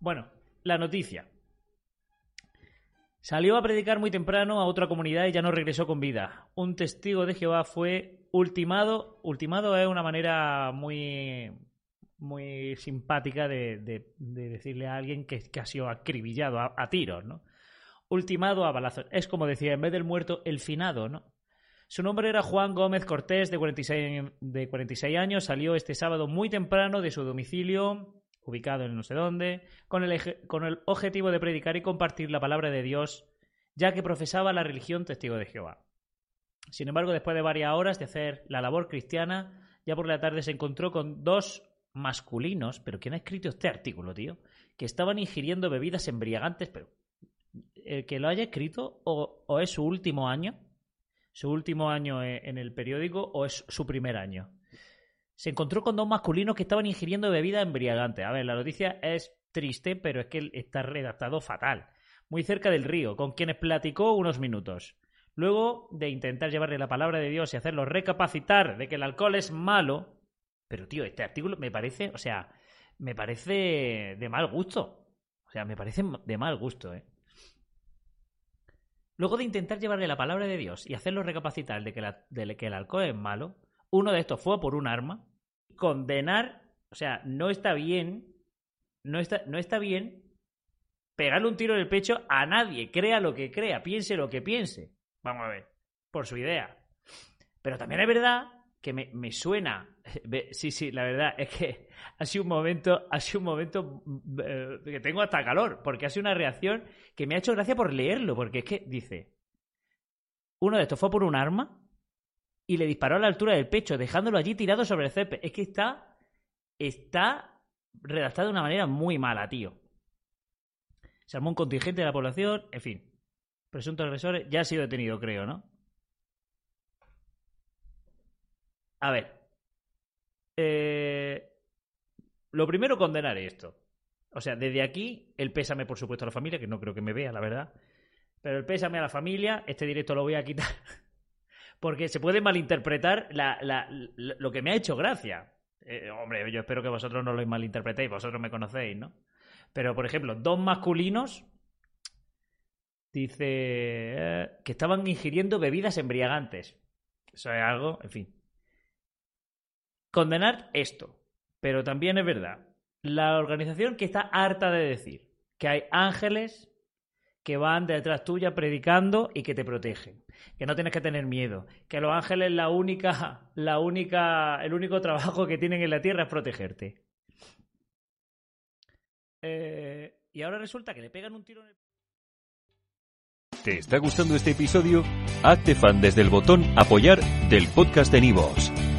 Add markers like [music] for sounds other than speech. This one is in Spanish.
Bueno, la noticia. Salió a predicar muy temprano a otra comunidad y ya no regresó con vida. Un testigo de Jehová fue ultimado. Ultimado es una manera muy, muy simpática de, decirle a alguien que, ha sido acribillado a, tiros, ¿no? Ultimado a balazos. Es como decía, en vez del muerto, el finado, ¿no? Su nombre era Juan Gómez Cortés, de 46, de 46 años. Salió este sábado muy temprano de su domicilio ubicado en no sé dónde, con el, con el objetivo de predicar y compartir la palabra de Dios, ya que profesaba la religión testigo de Jehová. Sin embargo, después de varias horas de hacer la labor cristiana, ya por la tarde se encontró con dos masculinos, pero ¿quién ha escrito este artículo, tío? Que estaban ingiriendo bebidas embriagantes, pero el que lo haya escrito o, o es su último año, su último año en el periódico o es su primer año se encontró con dos masculinos que estaban ingiriendo bebidas embriagantes. A ver, la noticia es triste, pero es que está redactado fatal. Muy cerca del río, con quienes platicó unos minutos. Luego de intentar llevarle la palabra de Dios y hacerlo recapacitar de que el alcohol es malo. Pero, tío, este artículo me parece, o sea, me parece de mal gusto. O sea, me parece de mal gusto, ¿eh? Luego de intentar llevarle la palabra de Dios y hacerlo recapacitar de que, de que el alcohol es malo, uno de estos fue por un arma. Condenar, o sea, no está bien, no está, no está bien pegarle un tiro en el pecho a nadie, crea lo que crea, piense lo que piense. Vamos a ver, por su idea. Pero también es verdad que me, me suena. [laughs] Sí, sí, la verdad es que ha sido un momento, ha un momento eh, que tengo hasta calor, porque ha sido una reacción que me ha hecho gracia por leerlo, porque es que dice, uno de estos fue por un arma y le disparó a la altura del pecho, dejándolo allí tirado sobre el césped. Es que está. Está redactado de una manera muy mala, tío. Se armó un contingente de la población, en fin. Presuntos agresores, ya ha sido detenido, creo, ¿no? A ver. Eh, lo primero, condenar esto. O sea, desde aquí, el pésame, por supuesto, a la familia, que no creo que me vea, la verdad. Pero el pésame a la familia, este directo lo voy a quitar [laughs] porque se puede malinterpretar lo que me ha hecho gracia. Eh, hombre, yo espero que vosotros no lo malinterpretéis, vosotros me conocéis, ¿no? Pero, por ejemplo, dos masculinos, dice, eh, que estaban ingiriendo bebidas embriagantes. Eso es algo, en fin. Condenar esto, pero también es verdad. La organización que está harta de decir que hay ángeles que van detrás tuya predicando y que te protegen. Que no tienes que tener miedo. Que los ángeles la única, la única, el único trabajo que tienen en la tierra es protegerte. Eh, y ahora resulta que le pegan un tiro en el... ¿Te está gustando este episodio? Hazte fan desde el botón apoyar del podcast de Nivos.